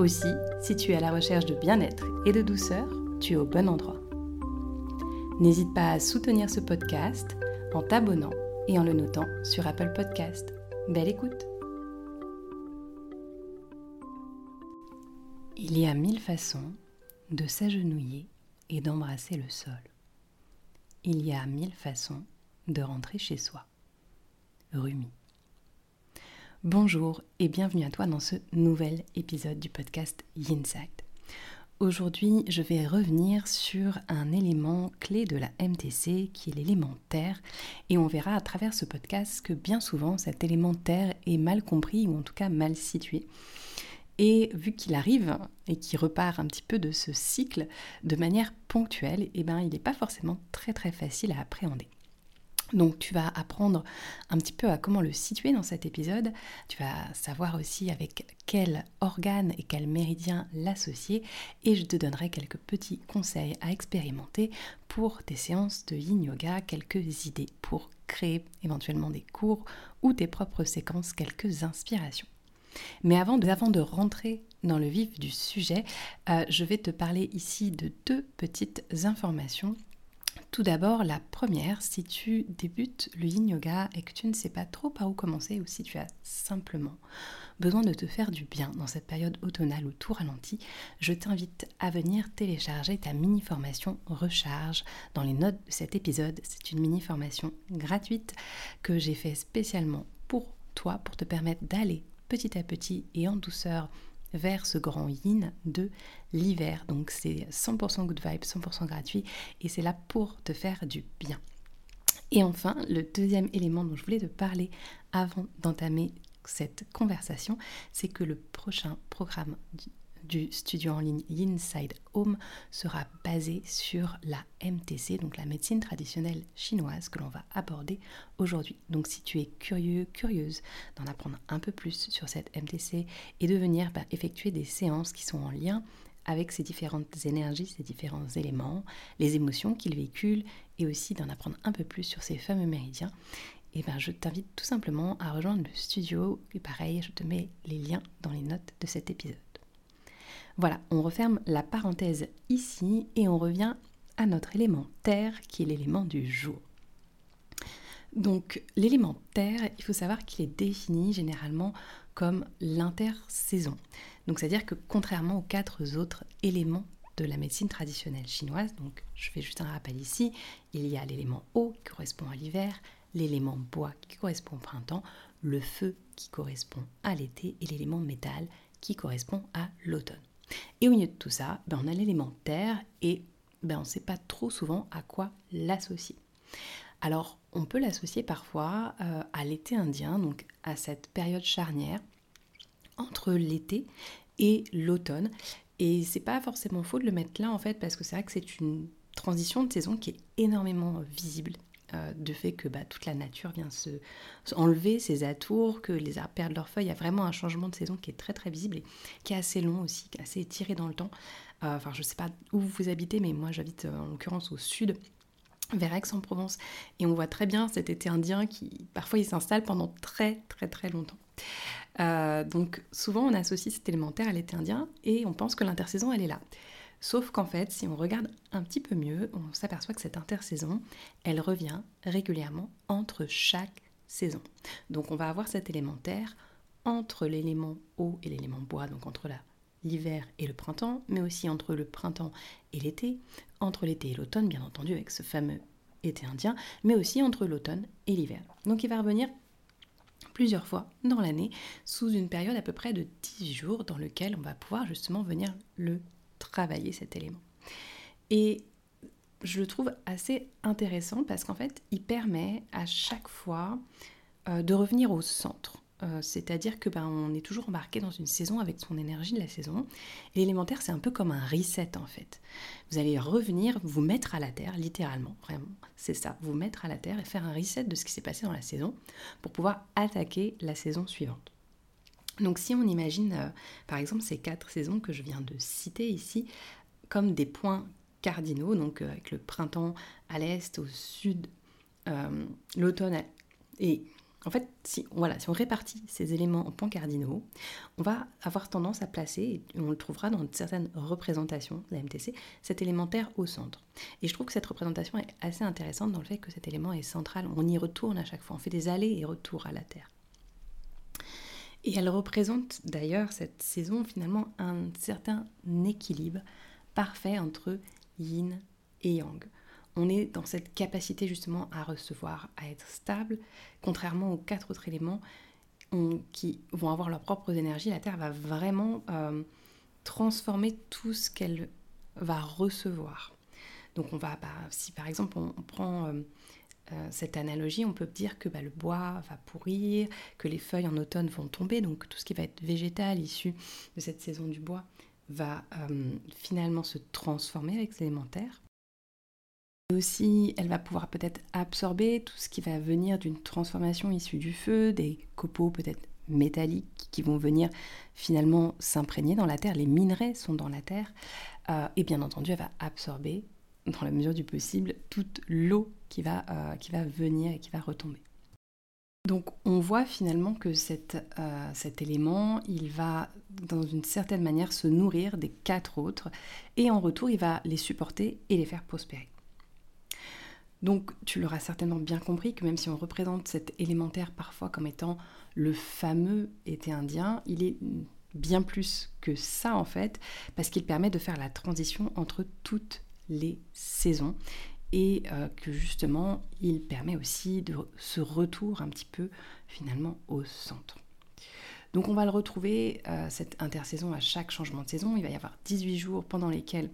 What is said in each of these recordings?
Aussi, si tu es à la recherche de bien-être et de douceur, tu es au bon endroit. N'hésite pas à soutenir ce podcast en t'abonnant et en le notant sur Apple Podcast. Belle écoute Il y a mille façons de s'agenouiller et d'embrasser le sol. Il y a mille façons de rentrer chez soi. Rumi. Bonjour et bienvenue à toi dans ce nouvel épisode du podcast Yinside. Aujourd'hui, je vais revenir sur un élément clé de la MTC qui est l'élément terre et on verra à travers ce podcast que bien souvent cet élément terre est mal compris ou en tout cas mal situé. Et vu qu'il arrive et qu'il repart un petit peu de ce cycle de manière ponctuelle, eh ben, il n'est pas forcément très très facile à appréhender. Donc tu vas apprendre un petit peu à comment le situer dans cet épisode. Tu vas savoir aussi avec quel organe et quel méridien l'associer. Et je te donnerai quelques petits conseils à expérimenter pour tes séances de yin yoga, quelques idées pour créer éventuellement des cours ou tes propres séquences, quelques inspirations. Mais avant de, rentrer dans le vif du sujet, euh, je vais te parler ici de deux petites informations tout d'abord, la première, si tu débutes le yin yoga et que tu ne sais pas trop par où commencer ou si tu as simplement besoin de te faire du bien dans cette période automnale où tout ralentit, je t'invite à venir télécharger ta mini formation Recharge dans les notes de cet épisode. C'est une mini formation gratuite que j'ai fait spécialement pour toi pour te permettre d'aller petit à petit et en douceur vers ce grand yin de l'hiver. Donc c'est 100% good vibe, 100% gratuit et c'est là pour te faire du bien. Et enfin, le deuxième élément dont je voulais te parler avant d'entamer cette conversation, c'est que le prochain programme du studio en ligne Inside Home sera basé sur la MTC, donc la médecine traditionnelle chinoise que l'on va aborder aujourd'hui. Donc si tu es curieux, curieuse d'en apprendre un peu plus sur cette MTC et de venir bah, effectuer des séances qui sont en lien avec ces différentes énergies, ces différents éléments, les émotions qu'ils véhiculent et aussi d'en apprendre un peu plus sur ces fameux méridiens, et eh ben, je t'invite tout simplement à rejoindre le studio. Et pareil, je te mets les liens dans les notes de cet épisode. Voilà, on referme la parenthèse ici et on revient à notre élément terre qui est l'élément du jour. Donc l'élément terre, il faut savoir qu'il est défini généralement comme l'intersaison. Donc c'est-à-dire que contrairement aux quatre autres éléments de la médecine traditionnelle chinoise, donc je fais juste un rappel ici, il y a l'élément eau qui correspond à l'hiver, l'élément bois qui correspond au printemps, le feu qui correspond à l'été et l'élément métal qui correspond à l'automne. Et au milieu de tout ça, ben, on a l'élément terre et ben, on ne sait pas trop souvent à quoi l'associer. Alors, on peut l'associer parfois euh, à l'été indien, donc à cette période charnière entre l'été et l'automne. Et c'est pas forcément faux de le mettre là en fait, parce que c'est vrai que c'est une transition de saison qui est énormément visible euh, de fait que bah, toute la nature vient se, enlever ses atours, que les arbres perdent leurs feuilles. Il y a vraiment un changement de saison qui est très très visible et qui est assez long aussi, assez étiré dans le temps. Euh, je ne sais pas où vous habitez, mais moi j'habite euh, en l'occurrence au sud vers Aix-en-Provence et on voit très bien cet été indien qui parfois il s'installe pendant très très très longtemps. donc souvent on associe cet élémentaire à l'été indien et on pense que l'intersaison elle est là. Sauf qu'en fait, si on regarde un petit peu mieux, on s'aperçoit que cette intersaison, elle revient régulièrement entre chaque saison. Donc on va avoir cet élémentaire entre l'élément eau et l'élément bois, donc entre l'hiver et le printemps, mais aussi entre le printemps et l'été, entre l'été et l'automne, bien entendu, avec ce fameux été indien, mais aussi entre l'automne et l'hiver. Donc il va revenir plusieurs fois dans l'année sous une période à peu près de 10 jours dans lequel on va pouvoir justement venir le travailler cet élément. Et je le trouve assez intéressant parce qu'en fait, il permet à chaque fois euh, de revenir au centre. euh, c'est-à-dire que ben, on est toujours embarqué dans une saison avec son énergie de la saison. L'élémentaire, c'est un peu comme un reset en fait. Vous allez revenir, vous mettre à la terre, littéralement, vraiment, c'est ça, vous mettre à la terre et faire un reset de ce qui s'est passé dans la saison pour pouvoir attaquer la saison suivante. Donc si on imagine euh, par exemple ces quatre saisons que je viens de citer ici comme des points cardinaux, donc euh, avec le printemps à l'est, au sud, l'automne et en fait, si, voilà, si on répartit ces éléments en points cardinaux, on va avoir tendance à placer, et on le trouvera dans certaines représentations de la MTC, cet élémentaire au centre. Et je trouve que cette représentation est assez intéressante dans le fait que cet élément est central. On y retourne à chaque fois, on fait des allers et retours à la Terre. Et elle représente d'ailleurs cette saison finalement un certain équilibre parfait entre yin et yang on est dans cette capacité justement à recevoir, à être stable, contrairement aux quatre autres éléments qui vont avoir leurs propres énergies. La Terre va vraiment euh, transformer tout ce qu'elle va recevoir. Donc on va, bah, si par exemple on, prend euh, cette analogie, on peut dire que bah, le bois va pourrir, que les feuilles en automne vont tomber, donc tout ce qui va être végétal issu de cette saison du bois va finalement se transformer avec l'élémentaire aussi, elle va pouvoir peut-être absorber tout ce qui va venir d'une transformation issue du feu, des copeaux peut-être métalliques qui vont venir finalement s'imprégner dans la terre. Les minerais sont dans la terre. Euh, et bien entendu, elle va absorber, dans la mesure du possible, toute l'eau qui, va, euh, qui va venir et qui va retomber. Donc on voit finalement que euh, cet élément, il va dans une certaine manière se nourrir des quatre autres et en retour, il va les supporter et les faire prospérer. Donc tu l'auras certainement bien compris que même si on représente cet élémentaire parfois comme étant le fameux été indien, il est bien plus que ça en fait, parce qu'il permet de faire la transition entre toutes les saisons et euh, que justement il permet aussi de ce retour un petit peu finalement au centre. Donc on va le retrouver, euh, cette intersaison, à chaque changement de saison. Il va y avoir 18 jours pendant lesquels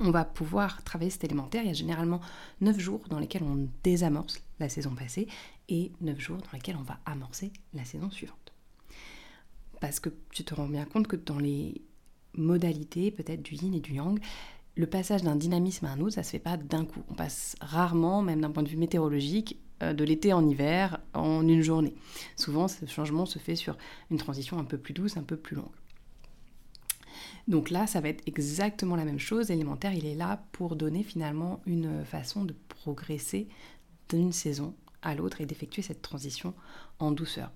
on va pouvoir travailler cet élémentaire. Il y a généralement 9 jours dans lesquels on désamorce la saison passée et 9 jours dans lesquels on va amorcer la saison suivante. Parce que tu te rends bien compte que dans les modalités peut-être du yin et du yang, le passage d'un dynamisme à un autre, ça se fait pas d'un coup. On passe rarement, même d'un point de vue météorologique, euh, de l'été en hiver en une journée. Souvent, ce changement se fait sur une transition un peu plus douce, un peu plus longue. Donc là, ça va être exactement la même chose. L'élémentaire, il est là pour donner finalement une façon de progresser d'une saison à l'autre et d'effectuer cette transition en douceur.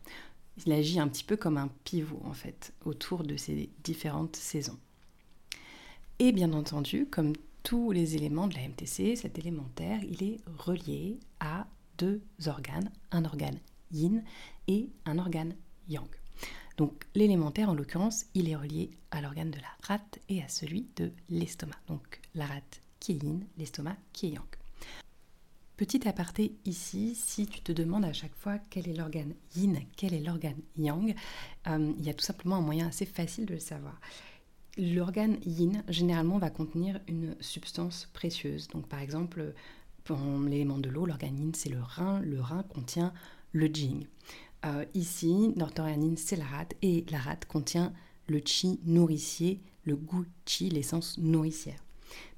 Il agit un petit peu comme un pivot en fait autour de ces différentes saisons. Et bien entendu, comme tous les éléments de la MTC, cet élémentaire, il est relié à deux organes, un organe yin et un organe yang. Donc l'élémentaire, en l'occurrence, il est relié à l'organe de la rate et à celui de l'estomac. Donc la rate qui est yin, l'estomac qui est yang. Petit aparté ici, si tu te demandes à chaque fois quel est l'organe yin, quel est l'organe yang, euh, il y a tout simplement un moyen assez facile de le savoir. L'organe yin, généralement, va contenir une substance précieuse. Donc par exemple, pour l'élément de l'eau, l'organe yin, c'est le rein. Le rein contient le jing. Euh, ici, northorianine, c'est la rate et la rate contient le chi nourricier, le goût chi, l'essence nourricière.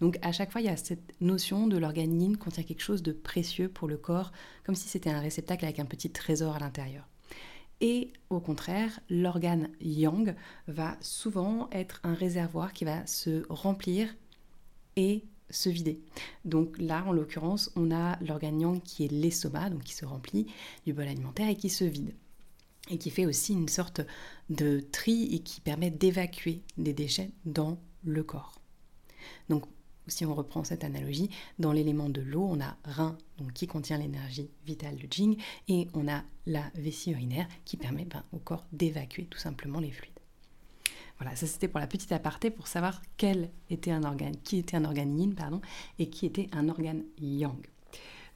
Donc à chaque fois, il y a cette notion de l'organe contient quelque chose de précieux pour le corps, comme si c'était un réceptacle avec un petit trésor à l'intérieur. Et au contraire, l'organe yang va souvent être un réservoir qui va se remplir et se vider. Donc là, en l'occurrence, on a l'organe yang qui est l'estomac, donc qui se remplit du bol alimentaire et qui se vide. Et qui fait aussi une sorte de tri et qui permet d'évacuer des déchets dans le corps. Si on reprend cette analogie, dans l'élément de l'eau, on a rein qui contient l'énergie vitale, le jing, et on a la vessie urinaire qui permet ben, au corps d'évacuer tout simplement les fluides. Voilà, ça c'était pour la petite aparté pour savoir quel était un organe, qui était un organe yin, pardon, et qui était un organe yang.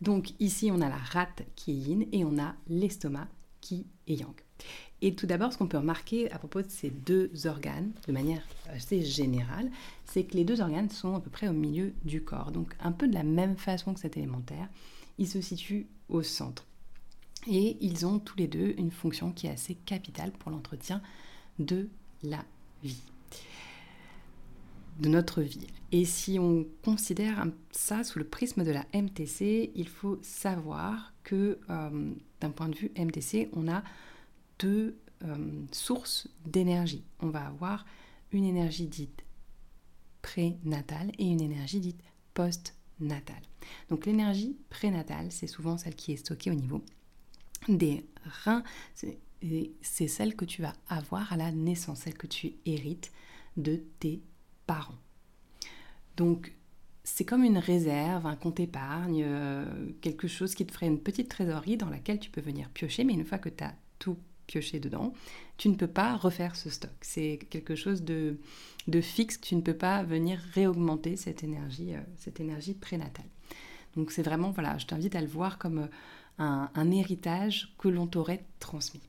Donc ici on a la rate qui est yin et on a l'estomac qui est yang. Et tout d'abord, ce qu'on peut remarquer à propos de ces deux organes, de manière assez générale, c'est que les deux organes sont à peu près au milieu du corps. Donc un peu de la même façon que cet élémentaire, ils se situent au centre. Et ils ont tous les deux une fonction qui est assez capitale pour l'entretien de la vie, de notre vie. Et si on considère ça sous le prisme de la MTC, il faut savoir que euh, d'un point de vue MTC, on a deux euh, sources d'énergie. On va avoir une énergie dite prénatale et une énergie dite post-natale. Donc l'énergie prénatale, c'est souvent celle qui est stockée au niveau des reins. C'est celle que tu vas avoir à la naissance, celle que tu hérites de tes parents. Donc c'est comme une réserve, un compte épargne, euh, quelque chose qui te ferait une petite trésorerie dans laquelle tu peux venir piocher, mais une fois que tu as tout pioché dedans, tu ne peux pas refaire ce stock. C'est quelque chose de, de, fixe, tu ne peux pas venir réaugmenter cette énergie, euh, cette énergie prénatale. Donc c'est vraiment, voilà, je t'invite à le voir comme euh, un, héritage que l'on t'aurait transmis.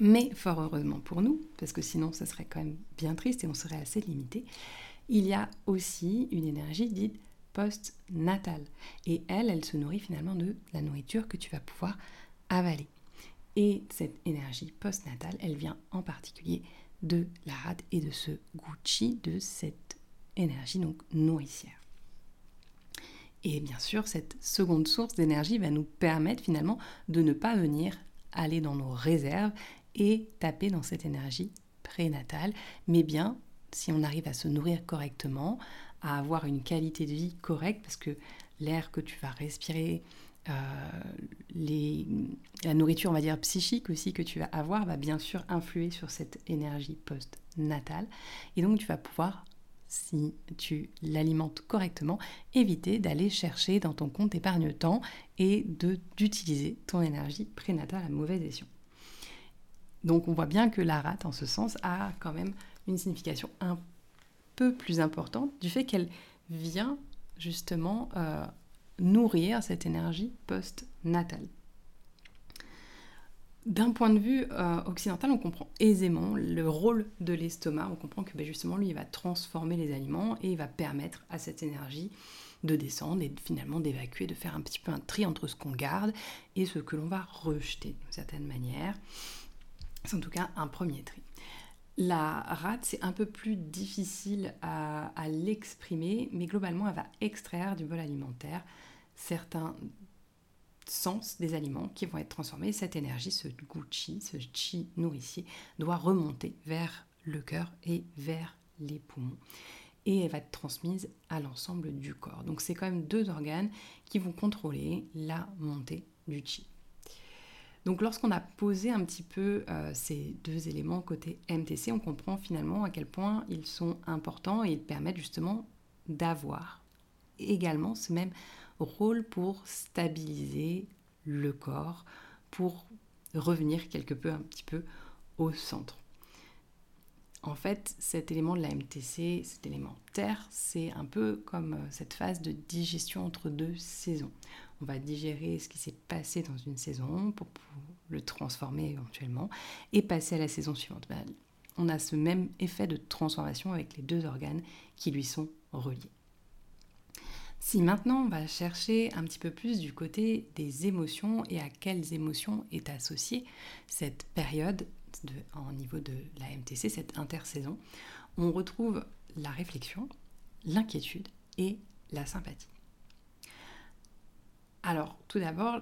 Mais fort heureusement pour nous, parce que sinon ça serait quand même bien triste et on serait assez limité, il y a aussi une énergie dite post-natale. Et elle, elle se nourrit finalement de la nourriture que tu vas pouvoir avaler. Et cette énergie post-natale, elle vient en particulier de la rate et de ce Gucci, de cette énergie donc nourricière. Et bien sûr, cette seconde source d'énergie va nous permettre finalement de ne pas venir aller dans nos réserves et taper dans cette énergie prénatale, mais bien si on arrive à se nourrir correctement, à avoir une qualité de vie correcte, parce que l'air que tu vas respirer, euh, la nourriture, on va dire psychique aussi que tu vas avoir, va bien sûr influer sur cette énergie post-natale. Et donc tu vas pouvoir si tu l'alimentes correctement, éviter d'aller chercher dans ton compte épargne-temps et d'utiliser ton énergie prénatale à mauvaise escient. Donc on voit bien que la rate, en ce sens, a quand même une signification un peu plus importante du fait qu'elle vient justement euh, nourrir cette énergie post-natale. D'un point de vue euh, occidental, on comprend aisément le rôle de l'estomac. On comprend que ben, justement, lui, il va transformer les aliments et il va permettre à cette énergie de descendre et finalement d'évacuer, de faire un petit peu un tri entre ce qu'on garde et ce que l'on va rejeter d'une certaine manière. C'est en tout cas un premier tri. La rate, c'est un peu plus difficile à, l'exprimer, mais globalement, elle va extraire du bol alimentaire certains sens des aliments qui vont être transformés. Cette énergie, ce Gucci, ce chi nourricier, doit remonter vers le cœur et vers les poumons. Et elle va être transmise à l'ensemble du corps. Donc c'est quand même deux organes qui vont contrôler la montée du chi. Donc lorsqu'on a posé un petit peu euh, ces deux éléments côté MTC, on comprend finalement à quel point ils sont importants et ils permettent justement d'avoir également ce même rôle pour stabiliser le corps, pour revenir quelque peu, un petit peu au centre. En fait, cet élément de la MTC, cet élément terre, c'est un peu comme euh, cette phase de digestion entre deux saisons. On va digérer ce qui s'est passé dans une saison pour, le transformer éventuellement et passer à la saison suivante. Ben, on a ce même effet de transformation avec les deux organes qui lui sont reliés. Si maintenant on va chercher un petit peu plus du côté des émotions et à quelles émotions est associée cette période de, en niveau de la MTC, cette intersaison, on retrouve la réflexion, l'inquiétude et la sympathie. Alors, tout d'abord,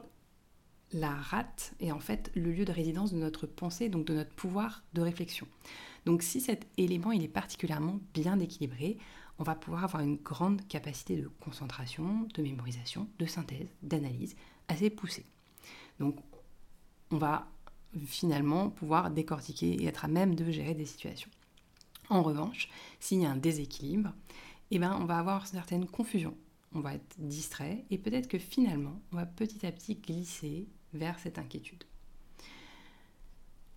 la rate est en fait le lieu de résidence de notre pensée, donc de notre pouvoir de réflexion. Donc si cet élément est particulièrement bien équilibré, on va pouvoir avoir une grande capacité de concentration, de mémorisation, de synthèse, d'analyse assez poussée. Donc on va finalement pouvoir décortiquer et être à même de gérer des situations. En revanche, s'il y a un déséquilibre, eh ben, on va avoir certaines confusions, on va être distrait et peut-être que finalement, on va petit à petit glisser vers cette inquiétude.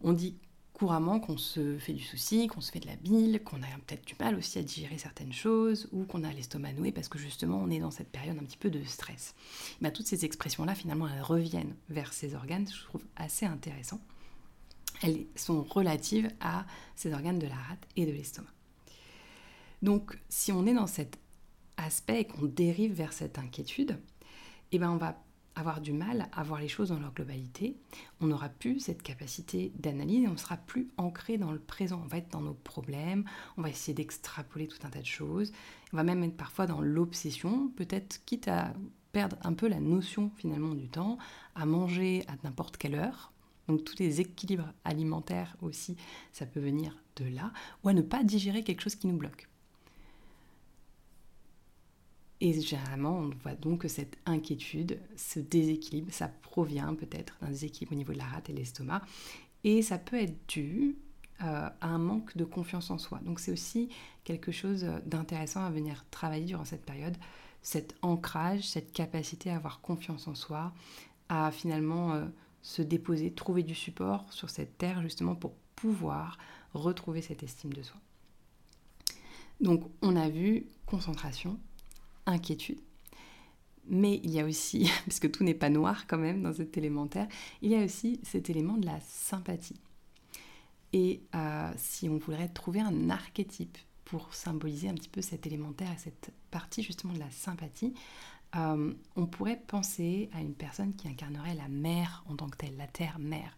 On dit couramment qu'on se fait du souci, qu'on se fait de la bile, qu'on a peut-être du mal aussi à digérer certaines choses ou qu'on a l'estomac noué parce que justement on est dans cette période un petit peu de stress. Mais toutes ces expressions-là, finalement, elles reviennent vers ces organes, je trouve assez intéressant. Elles sont relatives à ces organes de la rate et de l'estomac. Donc, si on est dans cet aspect et qu'on dérive vers cette inquiétude, eh ben on va avoir du mal à voir les choses dans leur globalité. On n'aura plus cette capacité d'analyse et on sera plus ancré dans le présent. On va être dans nos problèmes, on va essayer d'extrapoler tout un tas de choses. On va même être parfois dans l'obsession, peut-être quitte à perdre un peu la notion finalement du temps, à manger à n'importe quelle heure. Donc tous les équilibres alimentaires aussi, ça peut venir de là, ou à ne pas digérer quelque chose qui nous bloque. Et généralement, on voit donc que cette inquiétude, ce déséquilibre, ça provient peut-être d'un déséquilibre au niveau de la rate et de l'estomac. Et ça peut être dû euh, à un manque de confiance en soi. Donc c'est aussi quelque chose d'intéressant à venir travailler durant cette période, cet ancrage, cette capacité à avoir confiance en soi, à finalement euh, se déposer, trouver du support sur cette terre justement pour pouvoir retrouver cette estime de soi. Donc on a vu concentration, inquiétude. Mais il y a aussi, puisque tout n'est pas noir quand même dans cet élémentaire, il y a aussi cet élément de la sympathie. Et euh, si on voudrait trouver un archétype pour symboliser un petit peu cet élémentaire et cette partie justement de la sympathie, euh, on pourrait penser à une personne qui incarnerait la mère en tant que telle, la terre-mère.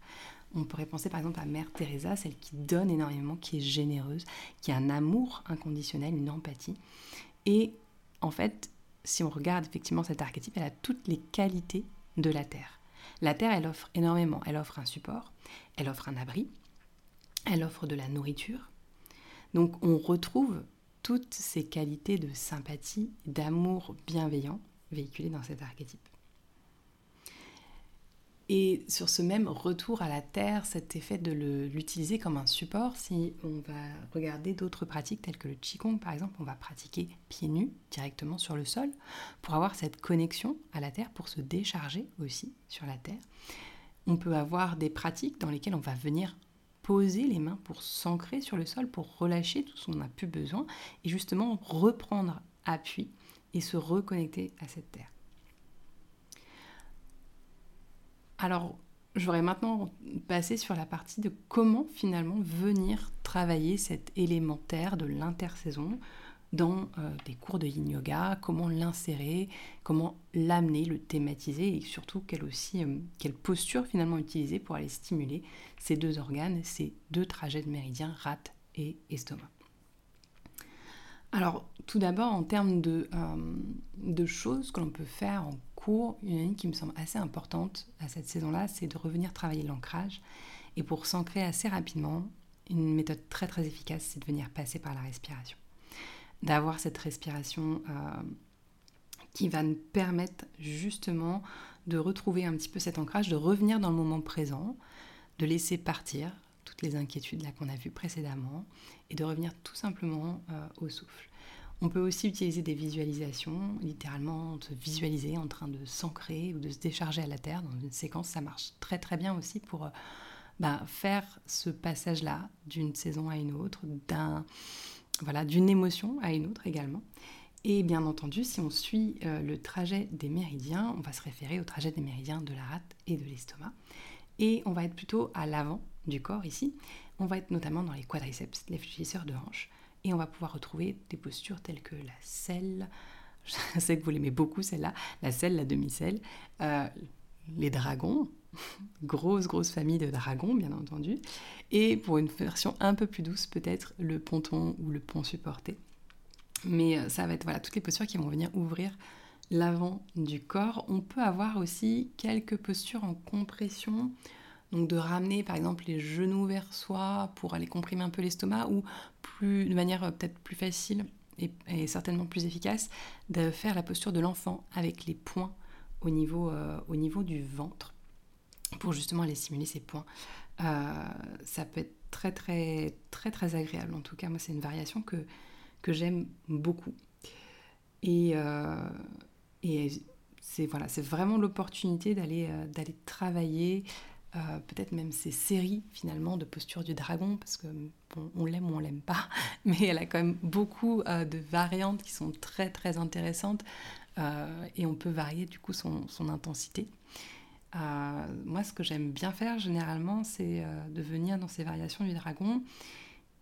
On pourrait penser par exemple à Mère Teresa, celle qui donne énormément, qui est généreuse, qui a un amour inconditionnel, une empathie. Et en fait, si on regarde effectivement cet archétype, elle a toutes les qualités de la Terre. La Terre, elle offre énormément. Elle offre un support, elle offre un abri, elle offre de la nourriture. Donc on retrouve toutes ces qualités de sympathie, d'amour bienveillant véhiculées dans cet archétype. Et sur ce même retour à la terre, cet effet de l'utiliser comme un support, si on va regarder d'autres pratiques telles que le Qigong par exemple, on va pratiquer pieds nus directement sur le sol pour avoir cette connexion à la terre, pour se décharger aussi sur la terre. On peut avoir des pratiques dans lesquelles on va venir poser les mains pour s'ancrer sur le sol, pour relâcher tout ce qu'on n'a plus besoin et justement reprendre appui et se reconnecter à cette terre. Alors, j'aurais maintenant passé sur la partie de comment finalement venir travailler cet élémentaire de l'intersaison dans euh, des cours de yin yoga, comment l'insérer, comment l'amener, le thématiser et surtout euh, quelle posture finalement utiliser pour aller stimuler ces deux organes, ces deux trajets de méridien, rate et estomac. Alors, tout d'abord, en termes de, euh, de choses que l'on peut faire en une ligne qui me semble assez importante à cette saison-là, c'est de revenir travailler l'ancrage. Et pour s'ancrer assez rapidement, une méthode très très efficace, c'est de venir passer par la respiration. D'avoir cette respiration euh, qui va nous permettre justement de retrouver un petit peu cet ancrage, de revenir dans le moment présent, de laisser partir toutes les inquiétudes là qu'on a vues précédemment et de revenir tout simplement euh, au souffle. On peut aussi utiliser des visualisations, littéralement se visualiser en train de s'ancrer ou de se décharger à la terre dans une séquence. Ça marche très très bien aussi pour euh, bah, faire ce passage-là d'une saison à une autre, d'un voilà, d'une émotion à une autre également. Et bien entendu, si on suit euh, le trajet des méridiens, on va se référer au trajet des méridiens de la rate et de l'estomac. Et on va être plutôt à l'avant du corps ici. On va être notamment dans les quadriceps, les fléchisseurs de hanches. On va pouvoir retrouver des postures telles que la selle, je sais que vous l'aimez beaucoup celle-là, la selle, la demi-selle, euh, les dragons, grosse grosse famille de dragons bien entendu, et pour une version un peu plus douce peut-être le ponton ou le pont supporté. Mais euh, ça va être voilà toutes les postures qui vont venir ouvrir l'avant du corps. On peut avoir aussi quelques postures en compression donc de ramener par exemple les genoux vers soi pour aller comprimer un peu l'estomac ou plus, de manière euh, peut-être plus facile et, certainement plus efficace, de faire la posture de l'enfant avec les poings au niveau, euh, au niveau du ventre pour justement aller stimuler ces points. Euh, ça peut être très très très très agréable. En tout cas, moi c'est une variation que, que j'aime beaucoup. Et, et c'est voilà, c'est vraiment l'opportunité d'aller d'aller travailler euh, peut-être même ces séries finalement de postures du dragon, parce que bon, on l'aime ou on l'aime pas, mais elle a quand même beaucoup euh, de variantes qui sont très très intéressantes euh, et on peut varier du coup son intensité. moi, ce que j'aime bien faire généralement, c'est de venir dans ces variations du dragon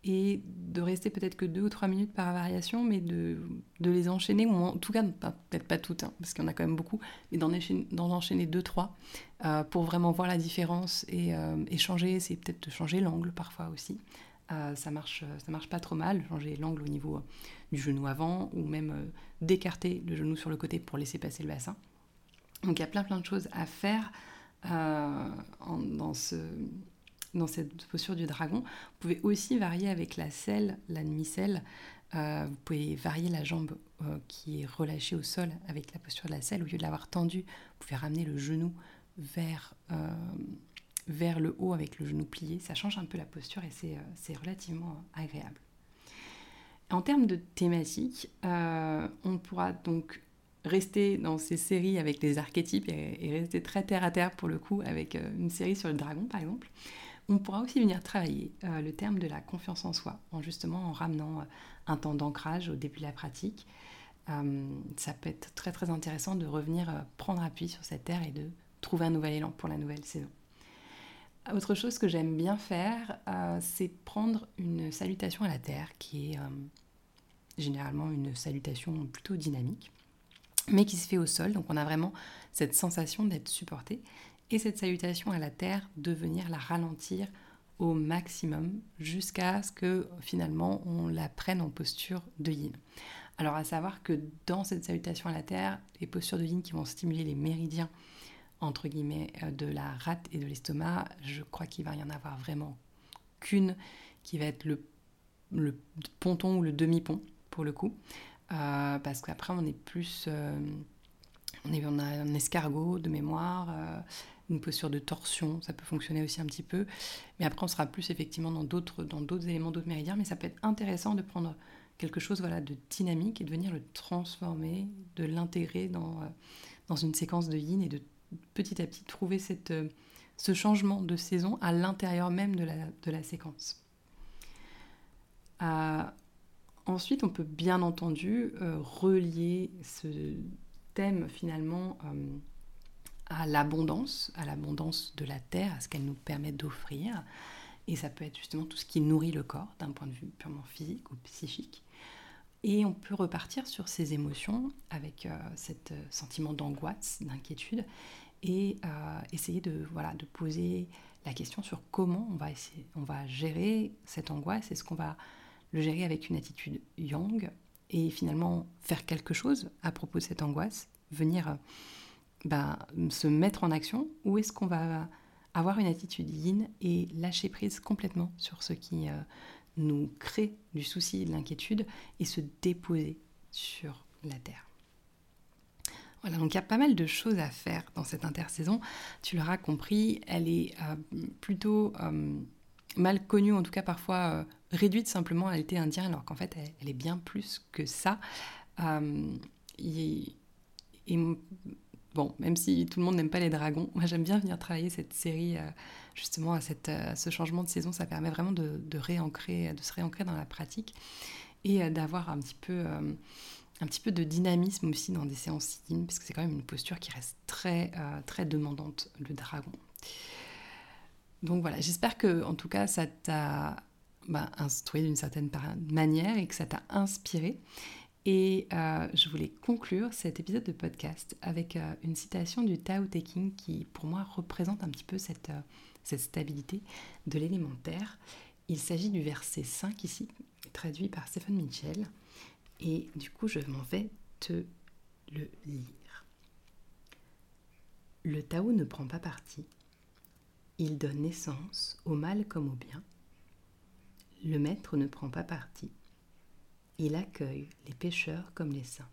et de rester peut-être que deux ou trois minutes par variation, mais de, les enchaîner, en tout cas, peut-être pas toutes, hein, parce qu'il y en a quand même beaucoup, mais d'en enchaîner, deux, trois, euh, pour vraiment voir la différence et, changer, c'est peut-être de changer l'angle parfois aussi. ça marche, ça marche pas trop mal, changer l'angle au niveau du genou avant, ou même d'écarter le genou sur le côté pour laisser passer le bassin. Donc il y a plein plein de choses à faire dans ce dans cette posture du dragon. Vous pouvez aussi varier avec la selle, la demi-selle. Euh, vous pouvez varier la jambe euh, qui est relâchée au sol avec la posture de la selle. Au lieu de l'avoir tendue, vous pouvez ramener le genou vers, euh, le haut avec le genou plié. Ça change un peu la posture et c'est relativement agréable. En termes de thématique, on pourra donc rester dans ces séries avec les archétypes et, rester très terre à terre pour le coup avec une série sur le dragon par exemple. On pourra aussi venir travailler euh, le terme de la confiance en soi, en justement en ramenant euh, un temps d'ancrage au début de la pratique. Euh, ça peut être très très intéressant de revenir prendre appui sur cette terre et de trouver un nouvel élan pour la nouvelle saison. Autre chose que j'aime bien faire, c'est prendre une salutation à la terre qui est généralement une salutation plutôt dynamique, mais qui se fait au sol. Donc on a vraiment cette sensation d'être supporté et cette salutation à la terre de venir la ralentir au maximum jusqu'à ce que finalement on la prenne en posture de yin. Alors à savoir que dans cette salutation à la terre, les postures de yin qui vont stimuler les méridiens entre guillemets euh, de la rate et de l'estomac, je crois qu'il va y en avoir vraiment qu'une qui va être le, le ponton ou le demi-pont pour le coup, euh, parce qu'après on est plus, euh, on, est, on, a un escargot de mémoire, une posture de torsion, ça peut fonctionner aussi un petit peu. Mais après, on sera plus effectivement dans d'autres, dans d'autres éléments, d'autres méridiens. Mais ça peut être intéressant de prendre quelque chose voilà, de dynamique et de venir le transformer, de l'intégrer dans, euh, dans une séquence de yin et de petit à petit trouver cette, euh, ce changement de saison à l'intérieur même de la, de la séquence. Euh, ensuite, on peut bien entendu relier ce thème finalement à l'abondance, à l'abondance de la terre, à ce qu'elle nous permet d'offrir. Et ça peut être justement tout ce qui nourrit le corps d'un point de vue purement physique ou psychique. Et on peut repartir sur ces émotions avec euh, euh, sentiment d'angoisse, d'inquiétude, et euh, essayer de, voilà, de poser la question sur comment on va, essayer, on va gérer cette angoisse. Est-ce qu'on va le gérer avec une attitude yang et finalement faire quelque chose à propos de cette angoisse, venir bah, se mettre en action ou est-ce qu'on va avoir une attitude yin et lâcher prise complètement sur ce qui euh, nous crée du souci et de l'inquiétude et se déposer sur la terre? Voilà, donc il y a pas mal de choses à faire dans cette intersaison. Tu l'auras compris, elle est euh, plutôt euh, mal connue, en tout cas parfois réduite simplement à l'été indien, alors qu'en fait elle, est bien plus que ça. et Bon, même si tout le monde n'aime pas les dragons, moi j'aime bien venir travailler cette série euh, justement à, cette, euh, ce changement de saison. Ça permet vraiment de, de se réancrer dans la pratique et euh, d'avoir un petit peu un petit peu de dynamisme aussi dans des séances yin, parce que c'est quand même une posture qui reste très, très demandante, le dragon. Donc voilà, j'espère que en tout cas ça t'a bah, instruit d'une certaine manière et que ça t'a inspiré. Et euh, je voulais conclure cet épisode de podcast avec euh, une citation du Tao Te Ching qui, pour moi, représente un petit peu cette, euh, cette stabilité de l'élémentaire. Il s'agit du verset 5 ici, traduit par Stephen Mitchell. Et du coup, je m'en vais te le lire. Le Tao ne prend pas parti. Il donne naissance au mal comme au bien. Le maître ne prend pas parti il accueille les pécheurs comme les saints.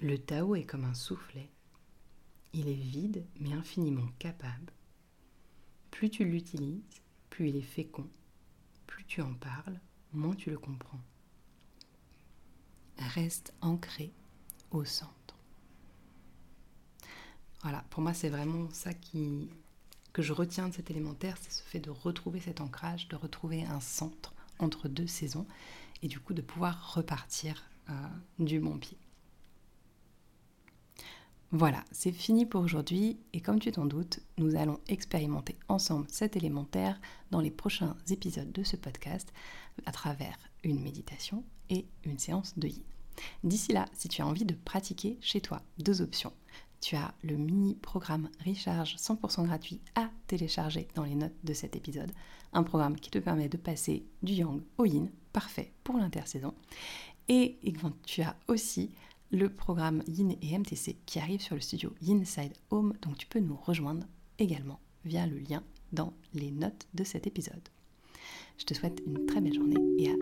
Le Tao est comme un soufflet. Il est vide mais infiniment capable. Plus tu l'utilises, plus il est fécond. Plus tu en parles, moins tu le comprends. Reste ancré au centre. Voilà, pour moi c'est vraiment ça que je retiens de cet élémentaire, c'est ce fait de retrouver cet ancrage, de retrouver un centre entre deux saisons et du coup de pouvoir repartir euh, du bon pied. Voilà, c'est fini pour aujourd'hui et comme tu t'en doutes, nous allons expérimenter ensemble cet élémentaire dans les prochains épisodes de ce podcast à travers une méditation et une séance de yin. D'ici là, si tu as envie de pratiquer chez toi, deux options. Tu as le mini programme Recharge 100% gratuit à télécharger dans les notes de cet épisode. Un programme qui te permet de passer du yang au yin, parfait pour l'intersaison. Et, tu as aussi le programme Yin et MTC qui arrive sur le studio Yinside Home, donc tu peux nous rejoindre également via le lien dans les notes de cet épisode. Je te souhaite une très belle journée et à